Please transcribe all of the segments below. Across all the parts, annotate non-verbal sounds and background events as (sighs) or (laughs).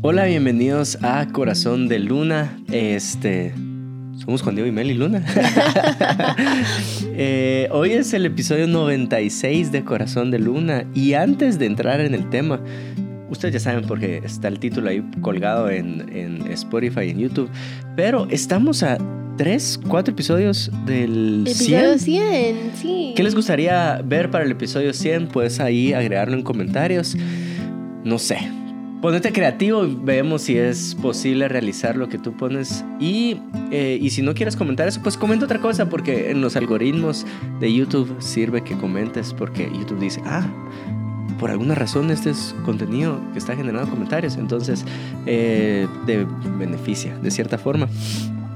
Hola, bienvenidos a Corazón de Luna. Este. Somos Juan Diego y Meli Luna. (laughs) Eh, hoy es el episodio 96 de Corazón de Luna. Y antes de entrar en el tema, ustedes ya saben porque está el título ahí colgado en, en Spotify y en YouTube. Pero estamos a tres, cuatro episodios del Episodio 100. 100, sí. ¿Qué les gustaría ver para el episodio 100? Puedes ahí agregarlo en comentarios. No sé. Ponete creativo y vemos si es posible realizar lo que tú pones. Y, eh, y si no quieres comentar eso, pues comenta otra cosa, porque en los algoritmos de YouTube sirve que comentes, porque YouTube dice, ah, por alguna razón este es contenido que está generando comentarios, entonces eh, te beneficia de cierta forma.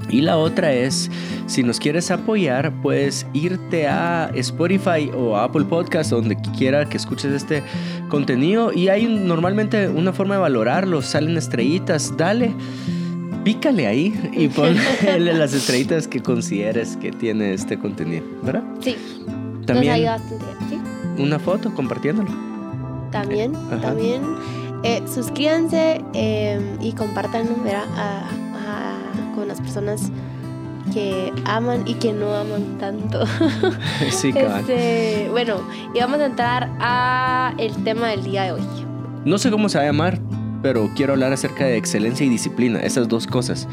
Y la otra es, si nos quieres apoyar, puedes irte a Spotify o a Apple Podcast, donde quiera que escuches este contenido. Y hay normalmente una forma de valorarlo, salen estrellitas, dale, pícale ahí y (laughs) ponle las estrellitas que consideres que tiene este contenido, ¿verdad? Sí, nos También ayuda bastante. ¿sí? una foto compartiéndolo. También, Ajá. también. eh, suscríbanse eh, y compartan ¿verdad? A- con las personas que aman y que no aman tanto. (laughs) sí, cabal. Este, bueno, y vamos a entrar a el tema del día de hoy. No sé cómo se va a llamar, pero quiero hablar acerca de excelencia y disciplina, esas dos cosas.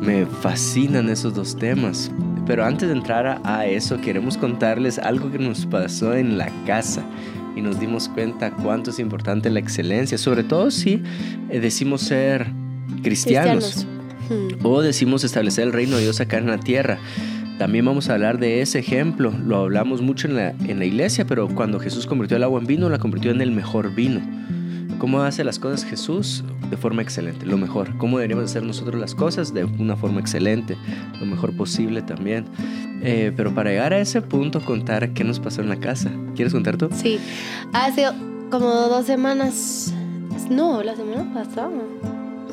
Me fascinan esos dos temas. Pero antes de entrar a, a eso, queremos contarles algo que nos pasó en la casa y nos dimos cuenta cuánto es importante la excelencia, sobre todo si eh, decimos ser cristianos, Hmm. o decimos establecer el reino de Dios acá en la tierra. También vamos a hablar de ese ejemplo. Lo hablamos mucho en la, en la iglesia, pero cuando Jesús convirtió el agua en vino, la convirtió en el mejor vino. ¿Cómo hace las cosas Jesús? De forma excelente, lo mejor. ¿Cómo deberíamos hacer nosotros las cosas? De una forma excelente, lo mejor posible también. Eh, pero para llegar a ese punto, contar qué nos pasó en la casa. ¿Quieres contar tú? Sí, hace como dos semanas. No, la semana pasada.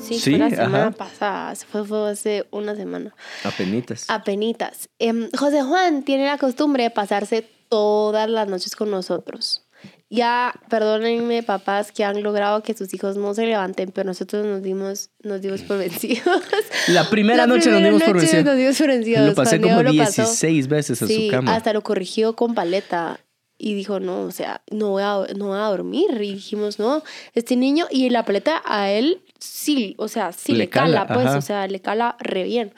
Sí, Sí, fue la semana ajá. pasada. Fue, fue hace una semana. Apenitas. Apenitas. Em, José Juan tiene la costumbre de pasarse todas las noches con nosotros. Ya, perdónenme, papás que han logrado que sus hijos no se levanten, pero nosotros nos dimos, nos dimos por vencidos. (laughs) La primera La noche nos primera dimos por noche vencidos. Nos dimos por vencidos. Lo pasé Juan como lo pasó. 16 veces en Sí, su cama. hasta lo corrigió con paleta y dijo, no, o sea, no voy, a, no voy a dormir. Y dijimos, no, este niño, y la paleta a él sí, o sea, sí Le le, cala, cala, pues, ajá. o sea, le cala re bien.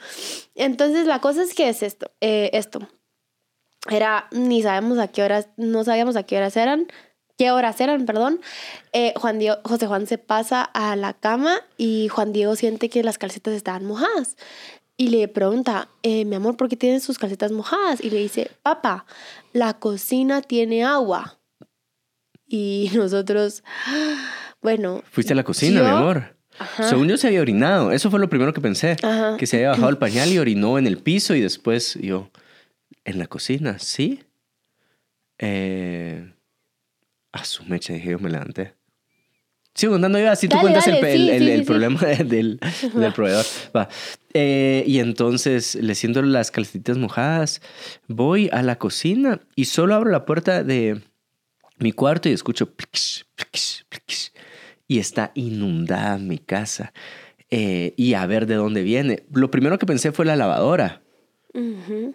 Entonces, la cosa es que es esto, eh, esto. Era, ni sabemos a qué horas, no sabíamos a qué horas eran, qué horas eran, perdón. Eh, Juan Diego, José Juan se pasa a la cama y Juan Diego siente que las calcetas estaban mojadas. Y le pregunta, eh, mi amor, ¿por qué tienes sus calcetas mojadas? Y le dice, papá, la cocina tiene agua. Y (laughs) nosotros, bueno. Fuiste a la cocina, yo- mi amor. Ajá. Según yo se había orinado. Eso fue lo primero que pensé. Ajá. Que se había bajado el pañal y orinó en el piso y después yo, en la cocina, ¿sí? Eh, a su mecha, dije yo, me levanté. Sigo contando yo, así tú cuentas el, dale, el- sí, el- sí, el sí, problema del, del proveedor. Va. Eh, y entonces le siento las calcetitas mojadas, voy a la cocina y solo abro la puerta de mi cuarto y escucho y está inundada mi casa. Eh, y a ver de dónde viene. Lo primero que pensé fue la lavadora Ujú.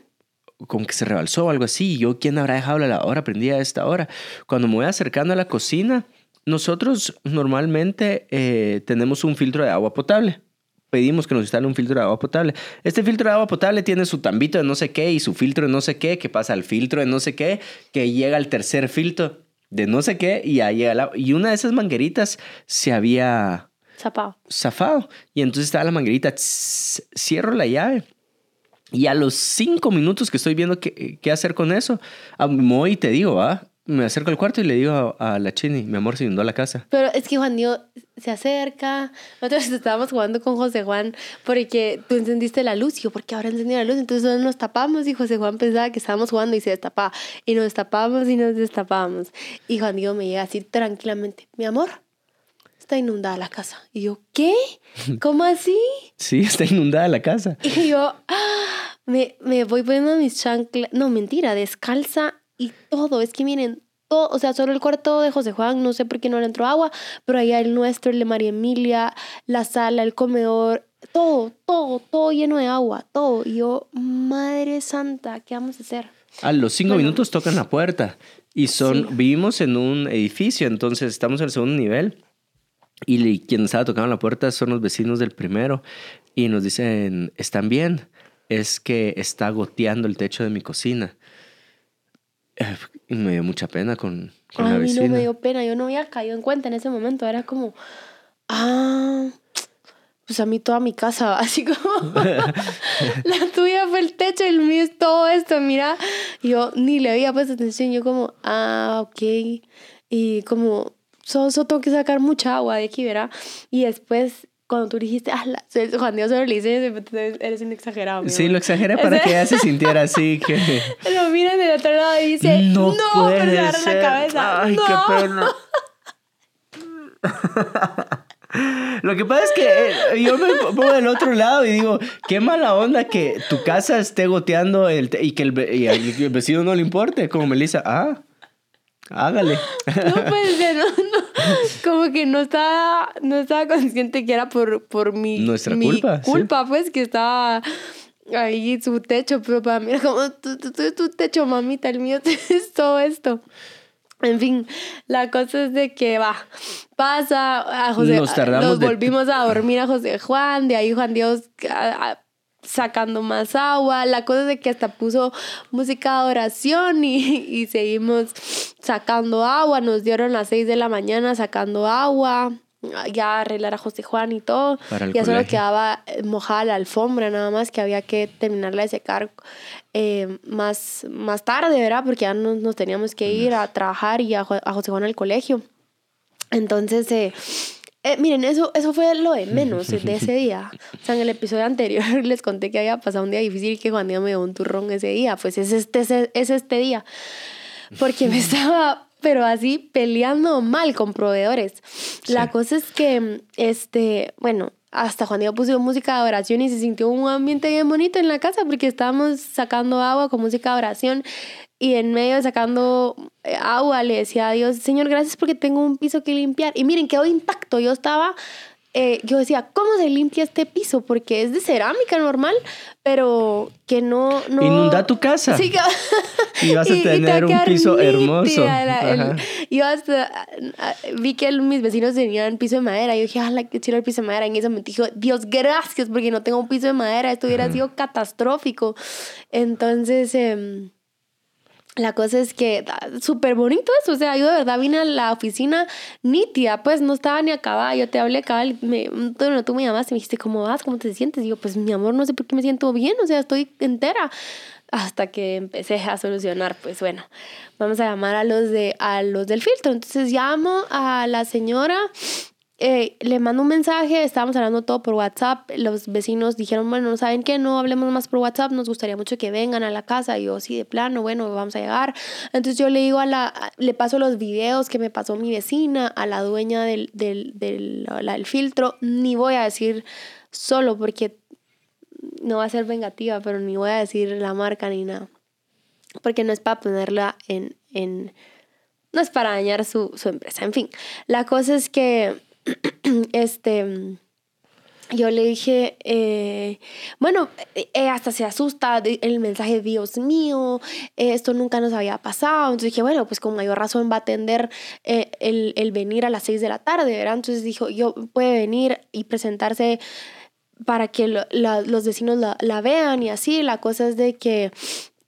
como que se rebalsó o algo así. Yo, ¿quién habrá dejado la lavadora prendida a esta hora? Cuando me voy acercando a la cocina, nosotros normalmente eh, tenemos un filtro de agua potable. Pedimos que nos instale un filtro de agua potable. Este filtro de agua potable tiene su tambito de no sé qué y su filtro de no sé qué, que pasa al filtro de no sé qué, que llega al tercer filtro de no sé qué y ahí llega agua. Y una de esas mangueritas se había Zapao. zafado. Y entonces estaba la manguerita, tss, cierro la llave. Y a los cinco minutos que estoy viendo qué, qué hacer con eso, a- voy y te digo, ¿ah? Me acerco al cuarto y le digo a, a la Chini, mi amor, se inundó la casa. Pero es que Juan Diego se acerca. Nosotros estábamos jugando con José Juan porque tú encendiste la luz. Y yo, ¿por qué ahora encendí la luz? Entonces nosotros nos tapamos y José Juan pensaba que estábamos jugando y se destapaba. Y nos destapábamos y nos destapábamos. Y Juan Diego me llega a decir tranquilamente, mi amor, está inundada la casa. Y yo, ¿qué? (laughs) ¿Cómo así? Sí, está inundada la casa. Y yo ¡ah! me, me voy poniendo mis chanclas. No, mentira, descalza y todo. Es que miren, todo, o sea, solo el cuarto de José Juan, no sé por qué no le entró agua, pero allá el nuestro, el de María Emilia, la sala, el comedor, todo, todo, todo lleno de agua, todo. Y yo, Madre Santa, ¿qué vamos a hacer? A los cinco Bueno. minutos tocan la puerta y son, Sí. vivimos en un edificio, entonces estamos en el segundo nivel y quien estaba tocando la puerta son los vecinos del primero y nos dicen, ¿están bien? Es que está goteando el techo de mi cocina. Eh, Y me dio mucha pena con, con a la mí vecina. no me dio pena, yo no había caído en cuenta en ese momento, era como, ah, pues a mí toda mi casa, (laughs) así como, (laughs) la tuya fue el techo y el mío es todo esto, mira, yo ni le había puesto atención, yo como, ah, ok, y como, solo, solo tengo que sacar mucha agua de aquí, ¿verdad? Y después... Cuando tú dijiste, ah, la- Juan Dios solo le dice, "Entonces eres un exagerado. Sí, amor". lo exageré para que ella se sintiera así (laughs) que... Lo mira del otro lado y dice, no, No pero puede se agarra ser. la cabeza. Ay, no. qué pena. (laughs) (laughs) Lo que pasa es que eh, yo me pongo del otro lado y digo, qué mala onda que tu casa esté goteando el y que y el vecino no le importe. Como Melissa, ah, hágale. No puede ser, no, no. (laughs) Como que no estaba, no estaba consciente que era por, por mi, Nuestra mi culpa, sí. culpa, pues, que estaba ahí su techo, pero para mí era como, tu, tu, tu- tu techo, mamita, el mío (laughs) es todo esto. En fin, la cosa es de que va, pasa a José, Nos nos de- volvimos a dormir a José Juan, de ahí Juan Dios a- a- sacando más agua, la cosa es de que hasta puso música de oración y, y seguimos sacando agua, nos dieron las 6 de la mañana sacando agua, ya arreglar a José Juan y todo, ya solo quedaba eh, mojada la alfombra nada más que había que terminarla de secar eh, más, más tarde, ¿verdad? Porque ya nos, nos teníamos que ir a trabajar y a, a José Juan al colegio. Entonces, eh, eh, miren, eso, eso fue lo de (laughs) menos de ese día. O sea, en el episodio anterior (laughs) les conté que había pasado un día difícil y que Juan Diego me dio un turrón ese día. Pues es este, es, es este día. Porque me (laughs) estaba, pero así, peleando mal con proveedores. La Sí. cosa es que, este, bueno, hasta Juan Diego puso música de oración y se sintió un ambiente bien bonito en la casa porque estábamos sacando agua con música de oración y en medio de sacando eh, agua le decía a Dios, Señor, gracias porque tengo un piso que limpiar. Y miren, quedó intacto. Yo estaba, eh, yo decía, ¿cómo se limpia este piso? Porque es de cerámica normal, pero que no... no... Inunda tu casa. Sí, que- Y vas a (laughs) tener un piso hermoso. la- el- hasta vi que el- mis vecinos tenían piso de madera. Yo dije, ¡ah, qué chido el piso de madera! En ese momento dije, Dios, gracias, porque no tengo un piso de madera. Esto hubiera sido catastrófico. Entonces, em, la cosa es que ah, súper bonito eso. O sea, yo de verdad vine a la oficina nítida, pues no estaba ni acabada. Yo te hablé, cabal, me, bueno, tú me llamaste y me dijiste, ¿cómo vas? ¿Cómo te sientes? Y yo, pues mi amor, no sé por qué me siento bien. O sea, estoy entera. Hasta que empecé a solucionar, pues bueno, vamos a llamar a los, de, a los del filtro. Entonces llamo a la señora eh, le mando un mensaje, estábamos hablando todo por WhatsApp, los vecinos dijeron, bueno, ¿saben qué? No hablemos más por WhatsApp, nos gustaría mucho que vengan a la casa, y yo, sí, de plano, bueno, vamos a llegar. Entonces yo le digo a la, le paso los videos que me pasó mi vecina, a la dueña del, del, del, la- del filtro, ni voy a decir solo porque no va a ser vengativa, pero ni voy a decir la marca ni nada, porque no es para ponerla en... en no es para dañar su, su empresa. En fin, la cosa es que (clears throat) este yo le dije, eh, bueno, eh, hasta se asusta el mensaje, Dios mío, eh, esto nunca nos había pasado. Entonces dije, bueno, pues con mayor razón va a atender eh, el, el venir a las 6 de la tarde, ¿verdad? Entonces dijo, yo puede venir y presentarse para que lo- la- los vecinos la, la vean y así. La cosa es de que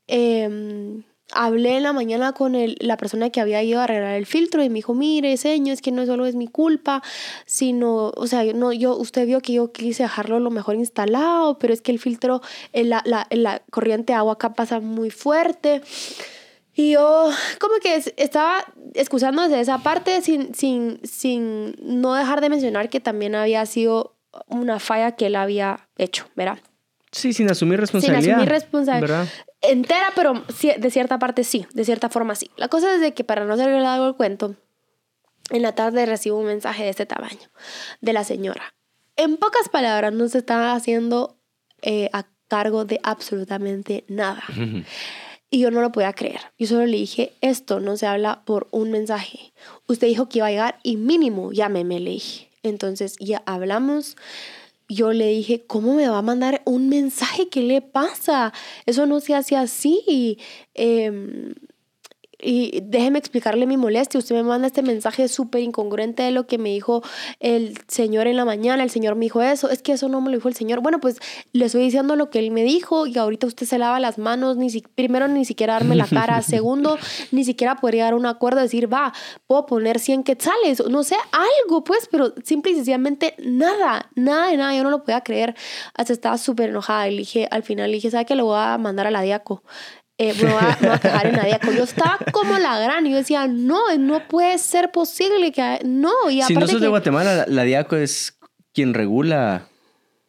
em, hablé en la mañana con el- la persona que había ido a arreglar el filtro y me dijo, mire, señor, es que no solo es mi culpa, sino, o sea, no, yo, usted vio que yo quise dejarlo lo mejor instalado, pero es que el filtro, la, la, la corriente de agua acá pasa muy fuerte. Y yo como que es- estaba excusándose de esa parte sin, sin, sin no dejar de mencionar que también había sido una falla que él había hecho, ¿verdad? Sí, sin asumir Sin responsabilidad. asumir responsabilidad. Entera, pero de cierta parte sí, de cierta forma sí. La cosa es de que para no hacer largo el cuento, en la tarde recibo un mensaje de este tamaño de la señora. En pocas palabras, no se estaba haciendo eh, a cargo de absolutamente nada. Y yo no lo podía creer. Yo solo le dije, esto no se habla por un mensaje. Usted dijo que iba a llegar y mínimo llámeme, le dije. Entonces ya hablamos. Yo le dije, ¿cómo me va a mandar un mensaje? ¿Qué le pasa? Eso no se hace así. Eh, y déjeme explicarle mi molestia. Usted me manda este mensaje súper incongruente de lo que me dijo el Señor en la mañana. El Señor me dijo eso. Es que eso no me lo dijo el Señor. Bueno, pues le estoy diciendo lo que Él me dijo y ahorita usted se lava las manos. Ni si, primero, ni siquiera darme la (laughs) cara. Segundo, ni siquiera podría dar un acuerdo, decir, va, puedo poner 100 quetzales. No sé, algo, pues, pero simple y sencillamente nada, nada de nada. Yo no lo podía creer. Hasta estaba súper enojada. Y dije, al final dije, ¿sabe que lo voy a mandar a la Diaco? Eh, me, voy a, me voy a quejar en la Yo estaba (laughs) como la gran y yo decía, no, no puede ser posible que... No, y Si aparte no sos que, de Guatemala, la, la DIACO es quien regula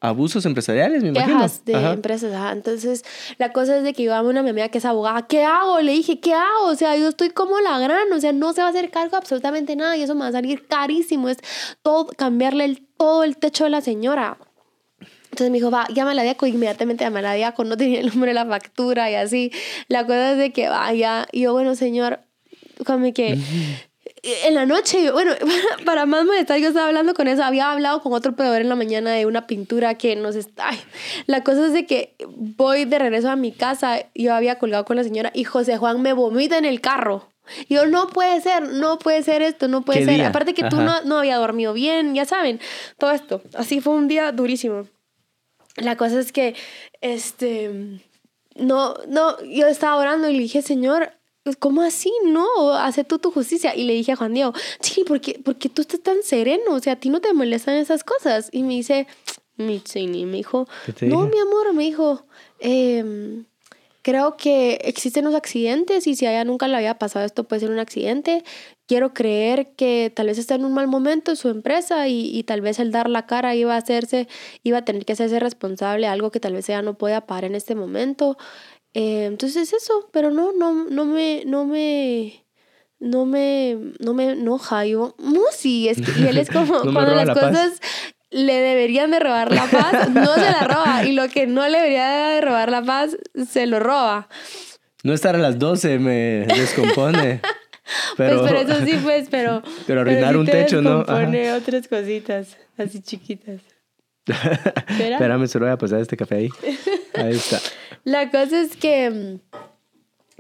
abusos empresariales, me imagino. quejas de Ajá. empresas. ajá. Entonces, la cosa es de que yo amo a una mi amiga que es abogada. ¿Qué hago? Le dije, ¿qué hago? O sea, yo estoy como la gran. O sea, no se va a hacer cargo absolutamente nada y eso me va a salir carísimo. Es todo, cambiarle el, todo el techo de la señora. Entonces me dijo, va, llama a la Diaco. Inmediatamente llamé a la Diaco. No tenía el número de la factura y así. La cosa es de que vaya. Y yo, bueno, señor, como que en la noche, bueno, (laughs) para más molestar, yo estaba hablando con eso. Había hablado con otro proveedor en la mañana de una pintura que nos está. ay, la cosa es de que voy de regreso a mi casa. Yo había colgado con la señora y José Juan me vomita en el carro. Yo, no puede ser, no puede ser esto, no puede ¿Qué ser. día? Aparte que tú Ajá. no, no había dormido bien, ya saben, todo esto. Así fue un día durísimo. La cosa es que, este, no, no, yo estaba orando y le dije, Señor, ¿cómo así? No, hace tú tu justicia. Y le dije a Juan Diego, Chili, ¿por qué, por qué tú estás tan sereno? O sea, a ti no te molestan esas cosas. Y me dice, mi Chini, me dijo, ¿Qué te no, mi amor, me dijo, em, creo que existen los accidentes y si a ella nunca le había pasado esto, puede ser un accidente. Quiero creer que tal vez está en un mal momento en su empresa y, y tal vez el dar la cara iba a hacerse, iba a tener que hacerse responsable de algo que tal vez ella no pueda pagar en este momento. Eh, entonces eso, pero no, no, no me, no me, no me, no me enoja. Yo, Musi, es que, y él es como (laughs) No cuando las la paz. Le deberían de robar la paz, no se la roba. Y lo que no le debería de robar la paz, se lo roba. No estar a las 12 me descompone. (laughs) Pero, Pues, pero eso sí, pues, (laughs) pero. Pero arruinar sí un te techo, ¿no? descompone otras cositas, así chiquitas. (laughs) Espera. Espérame, solo voy a pasar este café ahí. Ahí está. La cosa es que.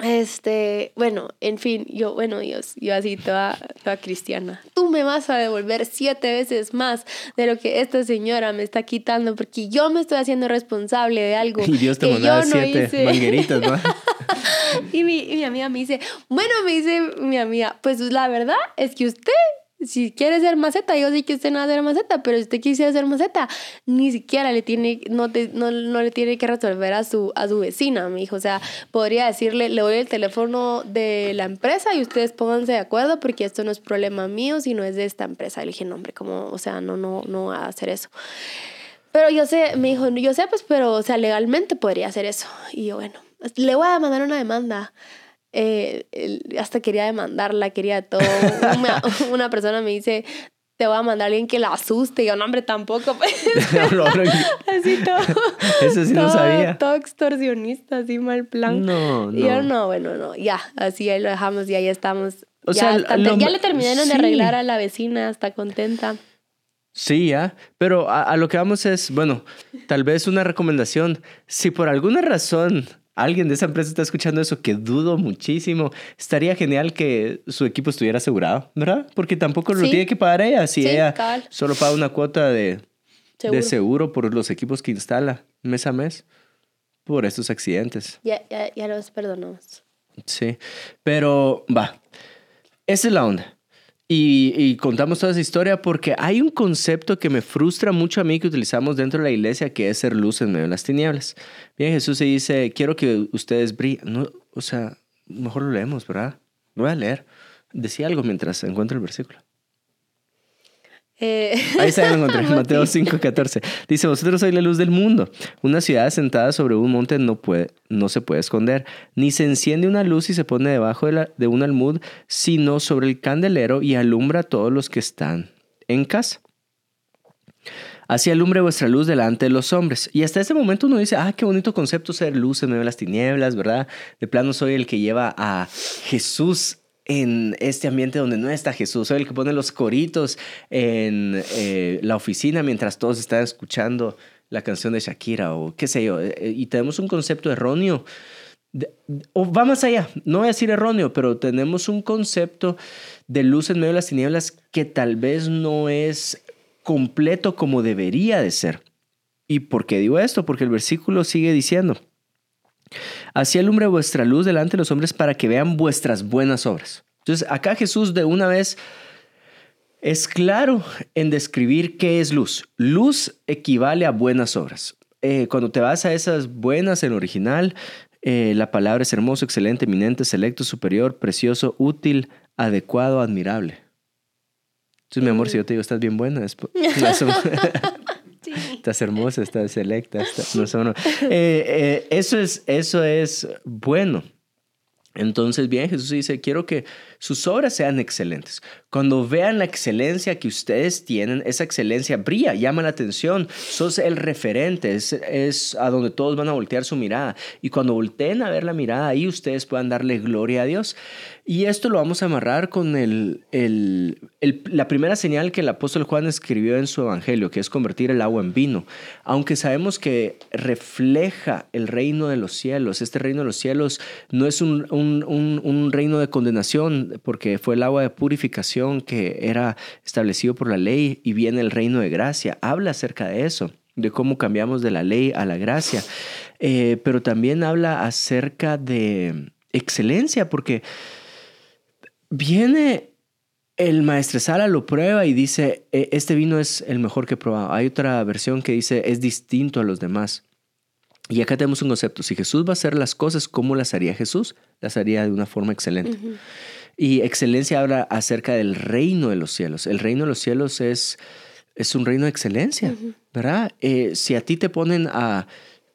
Este, bueno, en fin, yo, bueno, Dios, yo así toda, toda cristiana. Tú me vas a devolver siete veces más de lo que esta señora me está quitando porque yo me estoy haciendo responsable de algo (laughs) Y Dios te que mandaba yo no siete hice. mangueritas, ¿no? (laughs) Y mi, y mi amiga me dice, bueno, me dice mi amiga, pues la verdad es que usted, si quiere ser maceta, yo sé que usted no va a ser maceta, pero si usted quisiera ser maceta, ni siquiera le tiene, no, te- no, no le tiene que resolver a su, a su vecina, me dijo. O sea, podría decirle, le doy el teléfono de la empresa y ustedes pónganse de acuerdo porque esto no es problema mío, sino es de esta empresa. Le dije, no, hombre, como, o sea, no, no, no va a hacer eso. Pero yo sé, me dijo, yo sé, pues, pero, o sea, legalmente podría hacer eso. Y yo, bueno, le voy a mandar una demanda. Eh, hasta quería demandarla, quería todo. Una, (laughs) una persona me dice, te voy a mandar a alguien que la asuste. Y yo, no, hombre, tampoco. Pues. (laughs) así todo. (laughs) Eso sí no todo- sabía. Todo extorsionista, así mal plan. No, Y yo, no. no, bueno, no, ya, así ahí lo dejamos y ahí estamos. O ya, sea, lo- ya le terminaron sí. de arreglar a la vecina, está contenta. Sí, ya. Pero a, a lo que vamos es, bueno, tal vez una recomendación. Si por alguna razón alguien de esa empresa está escuchando eso, que dudo muchísimo, estaría genial que su equipo estuviera asegurado, ¿verdad? Porque tampoco lo Sí. tiene que pagar ella. Si Sí, ella cabal. solo paga una cuota de Seguro. de seguro por los equipos que instala mes a mes por estos accidentes. Ya, ya, ya los perdonamos. Sí, pero va, esa es la onda. Y, contamos toda esa historia porque hay un concepto que me frustra mucho a mí que utilizamos dentro de la iglesia que es ser luz en medio de las tinieblas. Bien, Jesús se dice, quiero que ustedes brillen. No, o sea, mejor lo leemos, ¿verdad? Lo voy a leer. Decía algo mientras encuentro el versículo. Eh, (laughs) Ahí está, ya lo encontré. Mateo 5:14. Dice, vosotros sois la luz del mundo. Una ciudad sentada sobre un monte no, puede, no se puede esconder. Ni se enciende una luz y se pone debajo de, la- de un almud, sino sobre el candelero y alumbra a todos los que están en casa. Así alumbre vuestra luz delante de los hombres. Y hasta ese momento uno dice, ah, qué bonito concepto ser luz en medio de las tinieblas, ¿verdad? De plano soy el que lleva a Jesús en este ambiente donde no está Jesús. Soy el que pone los coritos en eh, la oficina mientras todos están escuchando la canción de Shakira o qué sé yo. Eh, y tenemos un concepto erróneo. o va más allá, no voy a decir erróneo, pero tenemos un concepto de luz en medio de las tinieblas que tal vez no es completo como debería de ser. ¿Y por qué digo esto? Porque el versículo sigue diciendo, así alumbre vuestra luz delante de los hombres para que vean vuestras buenas obras. Entonces acá Jesús de una vez es claro en describir qué es luz. Luz equivale a buenas obras. Eh, cuando te vas a esas buenas en original, eh, la palabra es hermoso, excelente, eminente, selecto, superior, precioso, útil, adecuado, admirable. Entonces, mi amor, si yo te digo, estás bien buena, (laughs) (laughs) estás hermosa, estás selecta, no, eh, eh, eso, es, eso es bueno. Entonces, bien, Jesús dice, quiero que sus obras sean excelentes. Cuando vean la excelencia que ustedes tienen, esa excelencia brilla, llama la atención, sos el referente, es, es, a donde todos van a voltear su mirada. Y cuando volteen a ver la mirada, ahí ustedes puedan darle gloria a Dios. Y esto lo vamos a amarrar con el, el, la primera señal que el apóstol Juan escribió en su evangelio, que es convertir el agua en vino. Aunque sabemos que refleja el reino de los cielos, este reino de los cielos no es un, un, un, un reino de condenación, porque fue el agua de purificación que era establecido por la ley y viene el reino de gracia. Habla acerca de eso de cómo cambiamos de la ley a la gracia, eh, pero también habla acerca de excelencia, porque Viene el maestresala, lo prueba y dice, e, este vino es el mejor que he probado. Hay otra versión que dice, es distinto a los demás. Y acá tenemos un concepto, si Jesús va a hacer las cosas, ¿cómo las haría Jesús? Las haría de una forma excelente. Y excelencia habla acerca del reino de los cielos. El reino de los cielos es, es un reino de excelencia, ¿verdad? Eh, si a ti te ponen a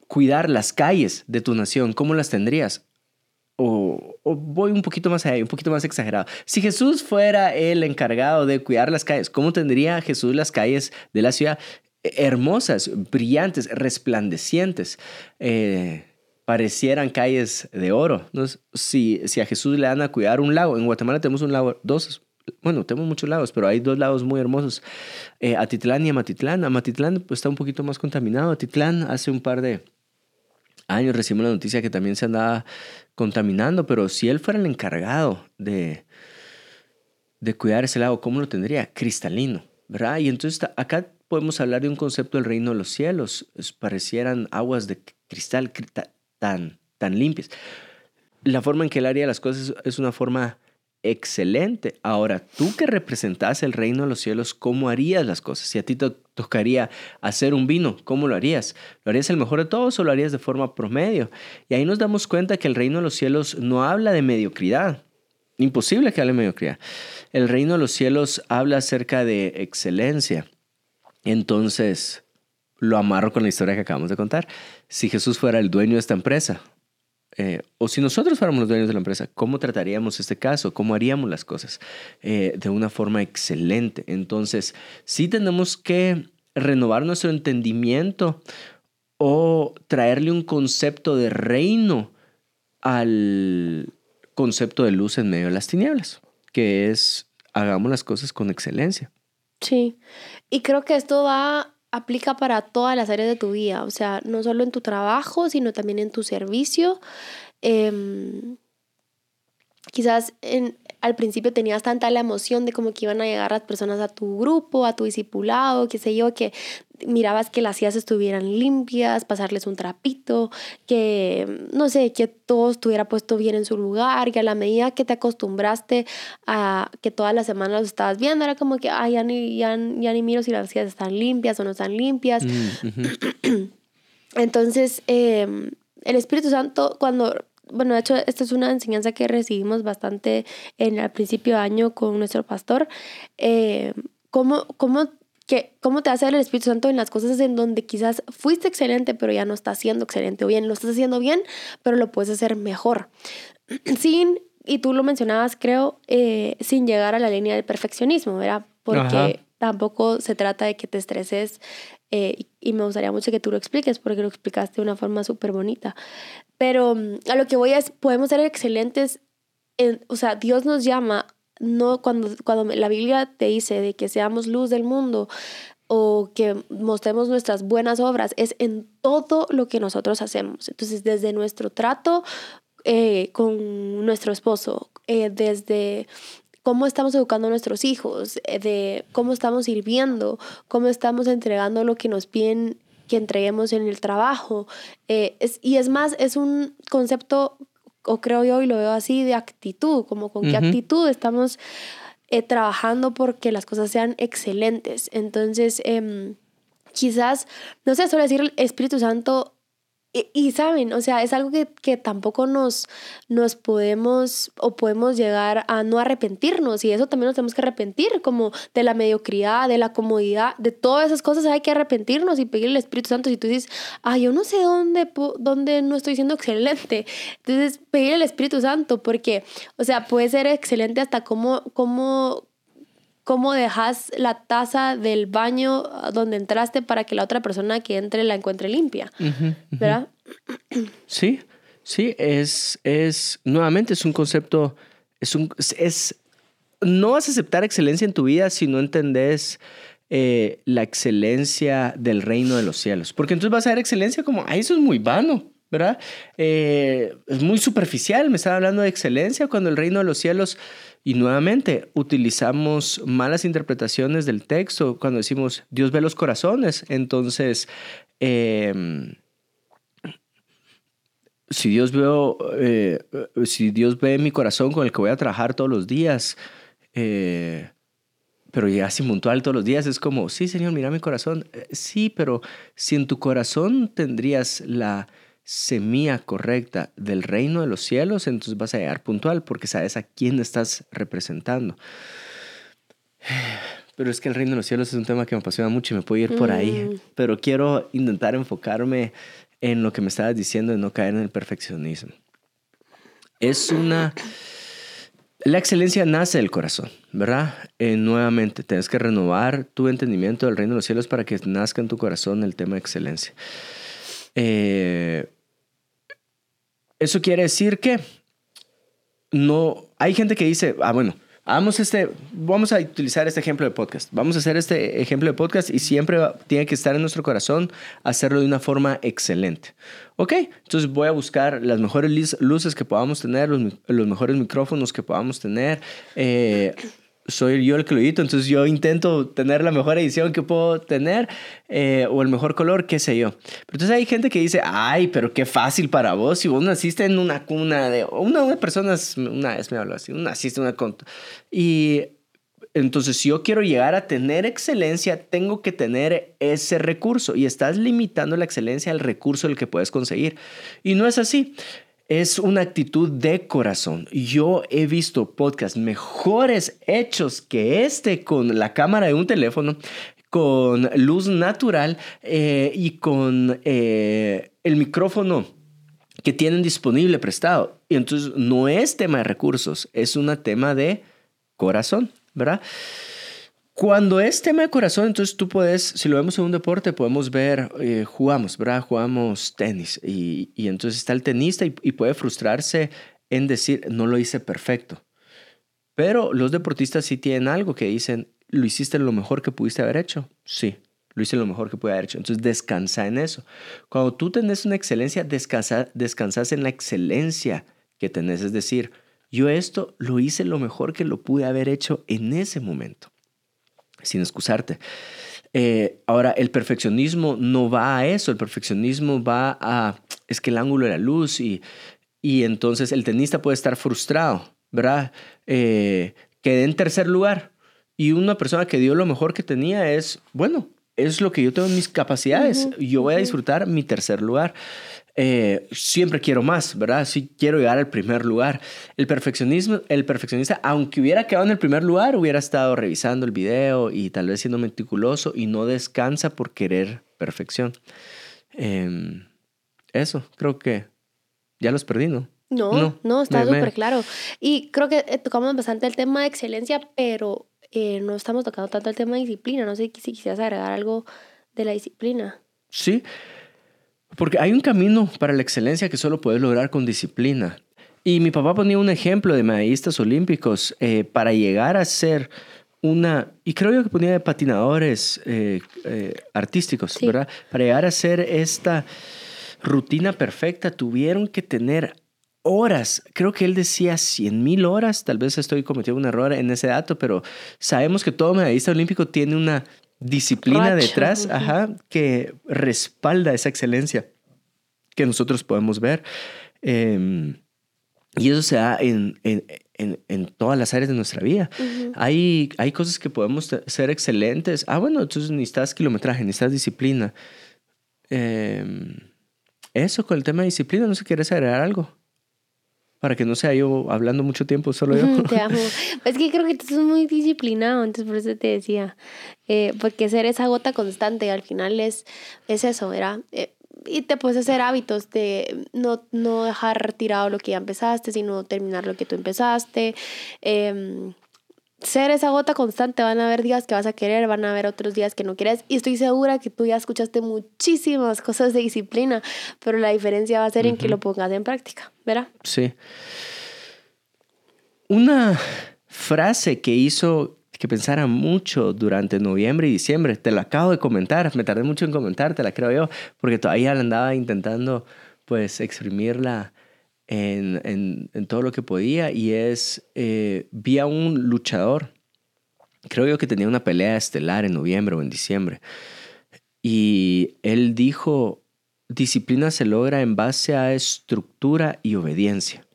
cuidar las calles de tu nación, ¿cómo las tendrías? o, voy un poquito más allá, un poquito más exagerado. Si Jesús fuera el encargado de cuidar las calles, ¿cómo tendría Jesús las calles de la ciudad? Hermosas, brillantes, resplandecientes. Eh, parecieran calles de oro. ¿no? Si, si a Jesús le dan a cuidar un lago, en Guatemala tenemos un lago, dos, bueno, tenemos muchos lagos, pero hay dos lagos muy hermosos, eh, Atitlán y Amatitlán. Amatitlán pues, está un poquito más contaminado. Atitlán hace un par de años recibimos la noticia que también se andaba contaminando, pero si él fuera el encargado de, de cuidar ese lago, ¿cómo lo tendría? Cristalino, ¿verdad? Y entonces acá podemos hablar de un concepto del reino de los cielos, parecieran aguas de cristal tan, tan limpias. La forma en que él haría las cosas es una forma excelente. Ahora, tú que representas el reino de los cielos, ¿cómo harías las cosas? Si a ti te tocaría hacer un vino, ¿cómo lo harías? ¿Lo harías el mejor de todos o lo harías de forma promedio? Y ahí nos damos cuenta que el reino de los cielos no habla de mediocridad. Imposible que hable de mediocridad. El reino de los cielos habla acerca de excelencia. Entonces, lo amarro con la historia que acabamos de contar. Si Jesús fuera el dueño de esta empresa, eh, o si nosotros fuéramos los dueños de la empresa, ¿cómo trataríamos este caso? ¿Cómo haríamos las cosas? Eh, de una forma excelente. Entonces, sí tenemos que renovar nuestro entendimiento o traerle un concepto de reino al concepto de luz en medio de las tinieblas, que es hagamos las cosas con excelencia. Sí, y creo que esto va aplica para todas las áreas de tu vida, o sea, no solo en tu trabajo, sino también en tu servicio. Em, quizás en, al principio tenías tanta la emoción de cómo que iban a llegar las personas a tu grupo, a tu discipulado, qué sé yo, que mirabas que las sillas estuvieran limpias, pasarles un trapito, que no sé, que todo estuviera puesto bien en su lugar, que a la medida que te acostumbraste a que todas las semanas los estabas viendo, era como que, ay, ya ni, ya, ni miro si las sillas están limpias o no están limpias. Mm, (clears throat) Entonces, em, el Espíritu Santo, cuando bueno, de hecho, esta es una enseñanza que recibimos bastante en el principio de año con nuestro pastor. Eh, ¿cómo, cómo, que, ¿Cómo te hace el Espíritu Santo en las cosas en donde quizás fuiste excelente, pero ya no estás siendo excelente? O bien, lo estás haciendo bien, pero lo puedes hacer mejor. (clears throat) Sin, y tú lo mencionabas, creo, eh, sin llegar a la línea del perfeccionismo, ¿verdad? Porque tampoco se trata de que te estreses eh, y me gustaría mucho que tú lo expliques porque lo explicaste de una forma súper bonita. Pero mm, a lo que voy es, podemos ser excelentes, en, o sea, Dios nos llama, no cuando, cuando la Biblia te dice de que seamos luz del mundo o que mostremos nuestras buenas obras, es en todo lo que nosotros hacemos. Entonces, desde nuestro trato eh, con nuestro esposo, eh, desde cómo estamos educando a nuestros hijos, eh, de cómo estamos sirviendo, cómo estamos entregando lo que nos piden que entreguemos en el trabajo. Eh, es, y es más, es un concepto, o creo yo, y lo veo así, de actitud, como con qué actitud estamos eh, trabajando porque las cosas sean excelentes. Entonces, em, quizás, no sé, solo decir el Espíritu Santo y, saben, o sea, es algo que, que, tampoco nos, nos podemos o podemos llegar a no arrepentirnos y eso también nos tenemos que arrepentir, como de la mediocridad, de la comodidad, de todas esas cosas hay que arrepentirnos y pedirle al Espíritu Santo. Si tú dices, ah, yo no sé dónde, dónde no estoy siendo excelente, entonces pedirle al Espíritu Santo porque, o sea, puede ser excelente hasta cómo, cómo, cómo dejas la taza del baño donde entraste para que la otra persona que entre la encuentre limpia, ¿verdad? Sí, sí, es, es, nuevamente es un concepto, es un, es, no vas a aceptar excelencia en tu vida si no entendés eh, la excelencia del reino de los cielos, porque entonces vas a ver excelencia como, ay, eso es muy vano. ¿Verdad? Eh, es muy superficial, me estaba hablando de excelencia cuando el reino de los cielos y nuevamente utilizamos malas interpretaciones del texto cuando decimos Dios ve los corazones. Entonces, em, si, Dios eh, si Dios ve mi corazón con el que voy a trabajar todos los días, eh, pero llega así puntual todos los días, es como, sí, Señor, mira mi corazón. Eh, sí, pero si en tu corazón tendrías la semilla correcta del reino de los cielos, entonces vas a llegar puntual porque sabes a quién estás representando. (sighs) Pero es que el reino de los cielos es un tema que me apasiona mucho y me puedo ir por ahí. Mm. Pero quiero intentar enfocarme en lo que me estabas diciendo de no caer en el perfeccionismo. Es una... La excelencia nace del corazón, ¿verdad? Eh, nuevamente, tienes que renovar tu entendimiento del reino de los cielos para que nazca en tu corazón el tema de excelencia. Eh, eso quiere decir que no hay gente que dice, ah, bueno, vamos este, vamos a utilizar este ejemplo de podcast. Vamos a hacer este ejemplo de podcast y siempre tiene que estar en nuestro corazón hacerlo de una forma excelente. Ok, entonces voy a buscar las mejores luces que podamos tener, los, los mejores micrófonos que podamos tener. Eh, soy yo el que lo edito, entonces yo intento tener la mejor edición que puedo tener eh, o el mejor color, qué sé yo. Pero entonces hay gente que dice, ay, pero qué fácil para vos, si vos naciste en una cuna de... Una, una persona una vez me habló así, naciste en una conta. Y entonces si yo quiero llegar a tener excelencia, tengo que tener ese recurso y estás limitando la excelencia al recurso del que puedes conseguir. Y no es así es una actitud de corazón. Yo he visto podcasts mejores hechos que este con la cámara de un teléfono, con luz natural eh, y con eh, el micrófono que tienen disponible prestado. Y entonces no es tema de recursos, es un tema de corazón, ¿verdad? Cuando es tema de corazón, entonces tú puedes, si lo vemos en un deporte, podemos ver, eh, jugamos, ¿verdad? Jugamos tenis y, y, entonces está el tenista y, y puede frustrarse en decir, no lo hice perfecto. Pero los deportistas sí tienen algo que dicen, ¿lo hiciste lo mejor que pudiste haber hecho? Sí, lo hice lo mejor que pude haber hecho. Entonces descansa en eso. Cuando tú tenés una excelencia, descansa, descansas en la excelencia que tenés. Es decir, yo esto lo hice lo mejor que lo pude haber hecho en ese momento sin excusarte. Eh, ahora, el perfeccionismo no va a eso, el perfeccionismo va a, es que el ángulo de la luz y, y entonces el tenista puede estar frustrado, ¿verdad? Eh, quedé en tercer lugar y una persona que dio lo mejor que tenía es, bueno, es lo que yo tengo en mis capacidades, yo voy a disfrutar mi tercer lugar. Eh, siempre quiero más, ¿verdad? Sí quiero llegar al primer lugar. El perfeccionismo, el perfeccionista, aunque hubiera quedado en el primer lugar, hubiera estado revisando el video y tal vez siendo meticuloso y no descansa por querer perfección. Em, eso, creo que ya los perdí, ¿no? No, no, está súper claro. Y creo que eh, tocamos bastante el tema de excelencia, pero eh, no estamos tocando tanto el tema de disciplina. No sé si quisieras agregar algo de la disciplina. Sí, porque hay un camino para la excelencia que solo puedes lograr con disciplina. Y mi papá ponía un ejemplo de medallistas olímpicos eh, para llegar a ser una, y creo yo que ponía de patinadores eh, eh, artísticos, ¿verdad? Para llegar a ser esta rutina perfecta, tuvieron que tener horas, creo que él decía 100 mil horas, tal vez estoy cometiendo un error en ese dato, pero sabemos que todo medallista olímpico tiene una disciplina detrás, ajá, que respalda esa excelencia que nosotros podemos ver. Em, y eso se da en, en, en, todas las áreas de nuestra vida. hay, hay cosas que podemos ser excelentes. Ah, bueno, entonces necesitas kilometraje, necesitas disciplina. Em, eso con el tema de disciplina, no sé, ¿quieres agregar algo? Para que no sea yo hablando mucho tiempo, solo yo. Te amo. (laughs) Es que creo que tú sos muy disciplinado, entonces por eso te decía. Eh, porque ser esa gota constante al final es, es eso, ¿verdad? Eh, y te puedes hacer hábitos de no, no dejar tirado lo que ya empezaste, sino terminar lo que tú empezaste. Em, ser esa gota constante, van a haber días que vas a querer, van a haber otros días que no quieres. Y estoy segura que tú ya escuchaste muchísimas cosas de disciplina, pero la diferencia va a ser en que lo pongas en práctica, ¿verdad? Sí. Una frase que hizo que pensara mucho durante noviembre y diciembre. Te lo acabo de comentar, me tardé mucho en comentártela, creo yo, porque todavía andaba intentando pues exprimirla en, en, todo lo que podía y es, eh, vi a un luchador, creo yo que tenía una pelea estelar en noviembre o en diciembre, y él dijo, disciplina se logra en base a estructura y obediencia.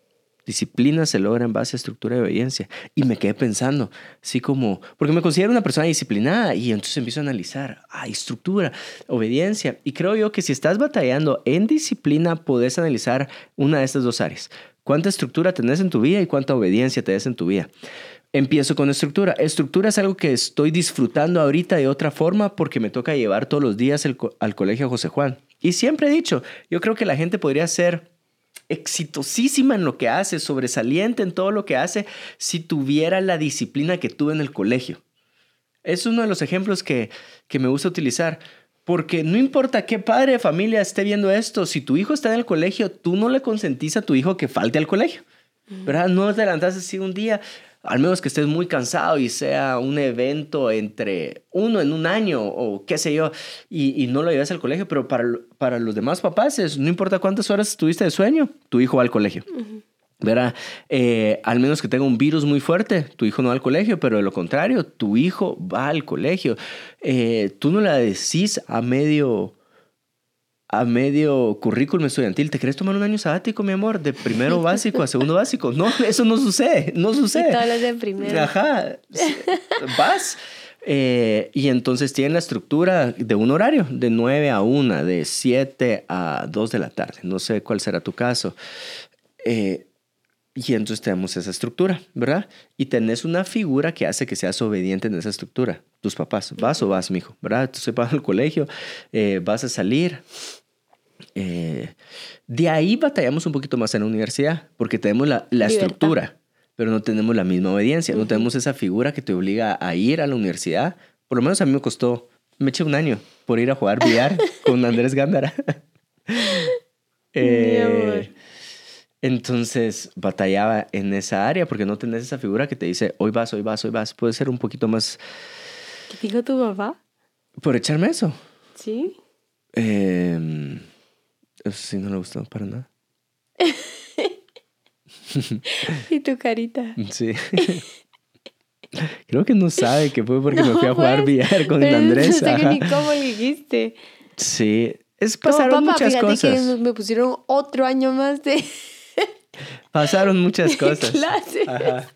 Disciplina se logra en base a estructura y obediencia. Y me quedé pensando, así como, porque me considero una persona disciplinada y entonces empiezo a analizar, hay estructura, obediencia. Y creo yo que si estás batallando en disciplina, puedes analizar una de estas dos áreas. ¿Cuánta estructura tenés en tu vida y cuánta obediencia tenés en tu vida? Empiezo con estructura. Estructura es algo que estoy disfrutando ahorita de otra forma porque me toca llevar todos los días al colegio José Juan. Y siempre he dicho, yo creo que la gente podría ser exitosísima en lo que hace, sobresaliente en todo lo que hace, si tuviera la disciplina que tuve en el colegio. Es uno de los ejemplos que, que me gusta utilizar. Porque no importa qué padre de familia esté viendo esto, si tu hijo está en el colegio, tú no le consentís a tu hijo que falte al colegio. ¿Verdad? No te levantás así un día, al menos que estés muy cansado y sea un evento entre uno en un año o qué sé yo, y, no lo lleves al colegio, pero para, para los demás papás es, no importa cuántas horas tuviste de sueño, tu hijo va al colegio. ¿verdad? Eh, al menos que tenga un virus muy fuerte, tu hijo no va al colegio, pero de lo contrario, tu hijo va al colegio. Eh, tú no la decís a medio a medio currículum estudiantil, ¿te querés tomar un año sabático, mi amor? De primero (laughs) básico a segundo básico. No, eso no sucede, no sucede. Y todas de primero. Ajá, vas. Eh, y entonces tienen la estructura de un horario, de 9 a 1, de 7 a 2 de la tarde. No sé cuál será tu caso. Eh, y entonces tenemos esa estructura, ¿verdad? Y tenés una figura que hace que seas obediente en esa estructura. Tus papás, vas o vas, mijo, ¿verdad? Tú se vas al colegio, eh, vas a salir, eh, de ahí batallamos un poquito más en la universidad, porque tenemos la, la estructura, pero no tenemos la misma obediencia, no tenemos esa figura que te obliga a ir a la universidad. Por lo menos a mí me costó, me eché un año por ir a jugar billar con (laughs) Andrés Gándara. eh, entonces batallaba en esa área porque no tenés esa figura que te dice, hoy vas, hoy vas, hoy vas. Puede ser un poquito más... ¿Qué dijo tu papá? Por echarme eso. Sí. Eh, eso sí no le gustó para nada. (laughs) y tu carita. Sí. Creo que no sabe que fue porque me fui a jugar pues, billar con Andrés. No sé ni cómo le dijiste. Sí, es pasaron muchas cosas. Que me pusieron otro año más de pasaron muchas cosas. Ajá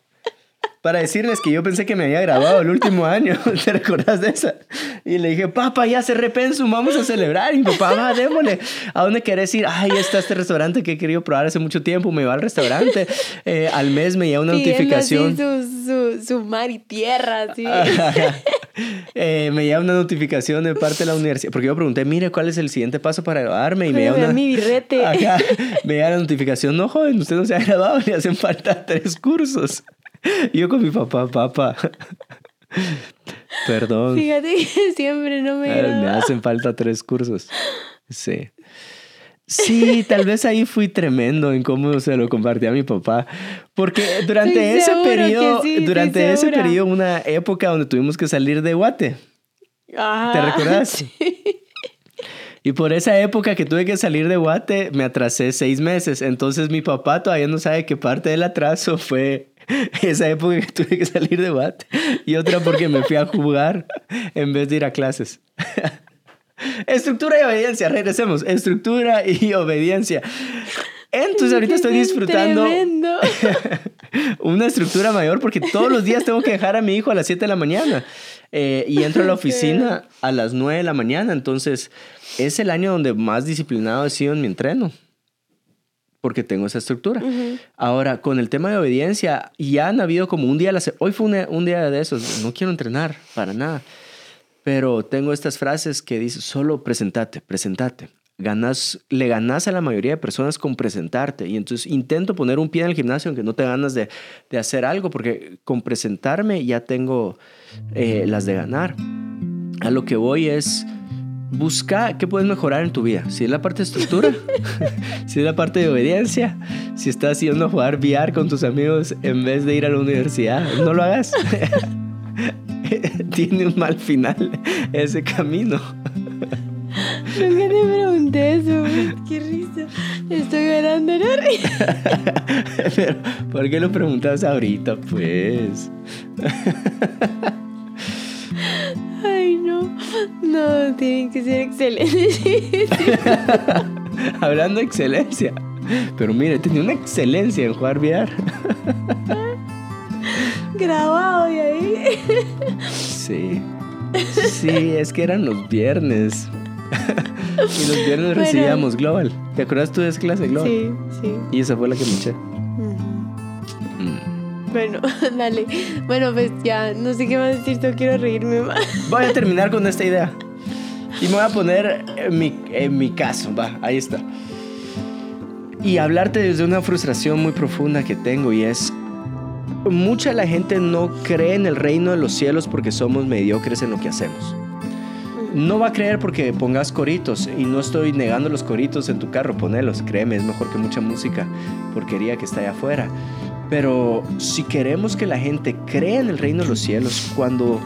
para decirles que yo pensé que me había graduado el último año. (laughs) ¿Te recordás de esa? Y le dije, papá, ya se repensum, vamos a celebrar. Y mi papá, va, démosle. ¿A dónde querés ir? Ay, está este restaurante que he querido probar hace mucho tiempo. Me va al restaurante. Eh, al mes me llega una notificación. Así su, su, mar y tierra, sí. Eh, me llega una notificación de parte de la universidad. Porque yo pregunté, mire, ¿cuál es el siguiente paso para graduarme? Y me llega una... mi birrete. (laughs) me llega la notificación, no, joven, usted no se ha graduado, le hacen falta tres cursos. Yo con mi papá, papá. Perdón. Fíjate que siempre no me Ah, Me hacen falta tres cursos. Sí. Sí, tal vez ahí fui tremendo en cómo se lo compartí a mi papá. Porque durante Estoy ese periodo, sí, durante ese periodo, una época donde tuvimos que salir de Guate. Ajá. ¿Te recordás? (laughs) Y por esa época que tuve que salir de Guate, me atrasé seis meses. Entonces mi papá todavía no sabe que parte del atraso fue (laughs) esa época que tuve que salir de Guate. Y otra porque me fui a jugar en vez de ir a clases. (laughs) Estructura y obediencia, regresemos. Estructura y obediencia. Entonces ahorita estoy disfrutando (laughs) una estructura mayor porque todos los días tengo que dejar a mi hijo a las 7 de la mañana Eh, y entro a la oficina a las 9 de la mañana. Entonces es el año donde más disciplinado he sido en mi entreno porque tengo esa estructura. Ahora, con el tema de obediencia, ya han habido como un día, a la hoy fue un, un día de esos, no quiero entrenar para nada, pero tengo estas frases que dicen, solo presentate, presentate. Ganas, le ganas a la mayoría de personas con presentarte. Y entonces intento poner un pie en el gimnasio aunque no te ganas de, de hacer algo, porque con presentarme ya tengo eh, las de ganar. A lo que voy es, busca qué puedes mejorar en tu vida. Si es la parte de estructura, (laughs) (laughs) si es la parte de obediencia, si estás yendo a jugar VR con tus amigos en vez de ir a la universidad, no lo hagas. (laughs) (laughs) Tiene un mal final ese camino. Nunca te pregunté eso. Qué risa. Estoy llorando, ¿no? (laughs) Pero, ¿por qué lo preguntas ahorita, pues? Ay, no. No, tienen que ser excelentes. (laughs) Hablando de excelencia. Pero mire, tenía una excelencia en jugar VR. Grabado y ahí. Sí. Sí, es que eran los viernes. y los viernes Bueno. recibíamos Global. ¿Te acuerdas tú de esa clase Global? Sí, sí. Y esa fue la que me eché. Mm. Bueno, (laughs) dale. Bueno, pues ya, no sé qué más decir, no quiero reírme más. Voy a terminar con esta idea. Y me voy a poner en mi, en mi caso, va, ahí está. Y hablarte desde una frustración muy profunda que tengo y es, mucha la gente no cree en el reino de los cielos porque somos mediocres en lo que hacemos. No va a creer porque pongas coritos y no estoy negando los coritos en tu carro, ponelos, créeme, es mejor que mucha música porquería que está allá afuera. Pero si queremos que la gente crea en el reino de los cielos, cuando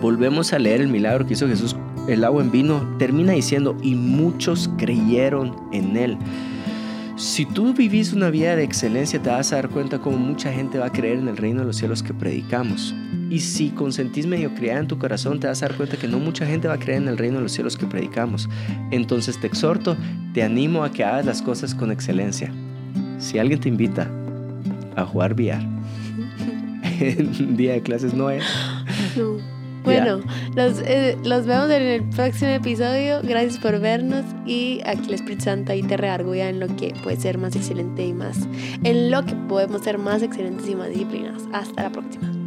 volvemos a leer el milagro que hizo Jesús, el agua en vino, termina diciendo, y muchos creyeron en él. Si tú vivís una vida de excelencia, te vas a dar cuenta cómo mucha gente va a creer en el reino de los cielos que predicamos. Y si consentís mediocridad en tu corazón, te vas a dar cuenta que no mucha gente va a creer en el reino de los cielos que predicamos. Entonces te exhorto, te animo a que hagas las cosas con excelencia. Si alguien te invita a jugar VR (laughs) en día de clases, no es. No. Bueno, los, eh, los vemos en el próximo episodio. Gracias por vernos y aquí el Espíritu Santo ahí te reargulla en lo que puede ser más excelente y más, en lo que podemos ser más excelentes y más disciplinados. Hasta la próxima.